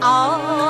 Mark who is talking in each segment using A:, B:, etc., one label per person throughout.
A: 哦。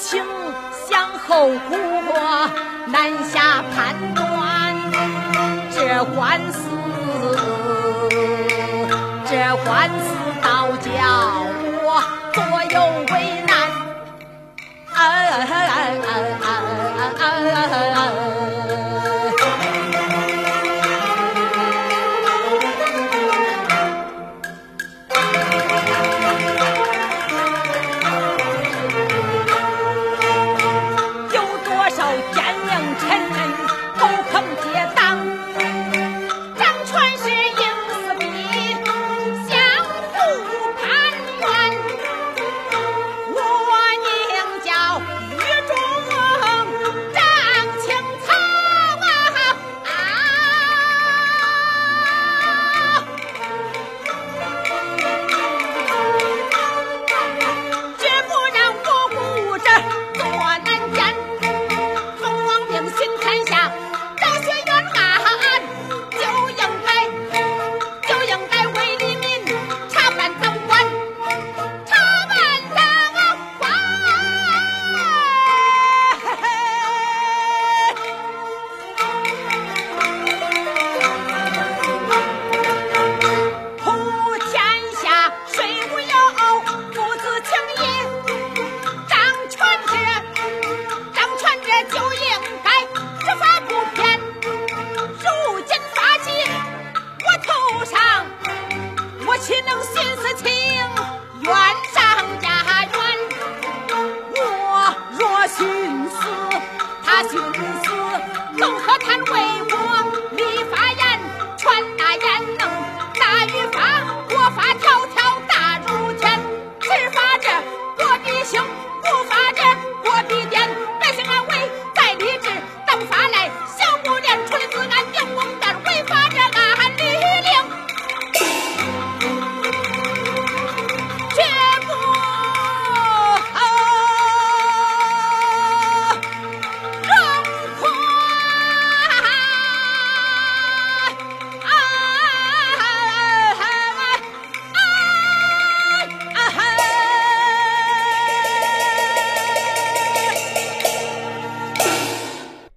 A: 请向后，不难下判断。这官司，这官司倒叫我左右为。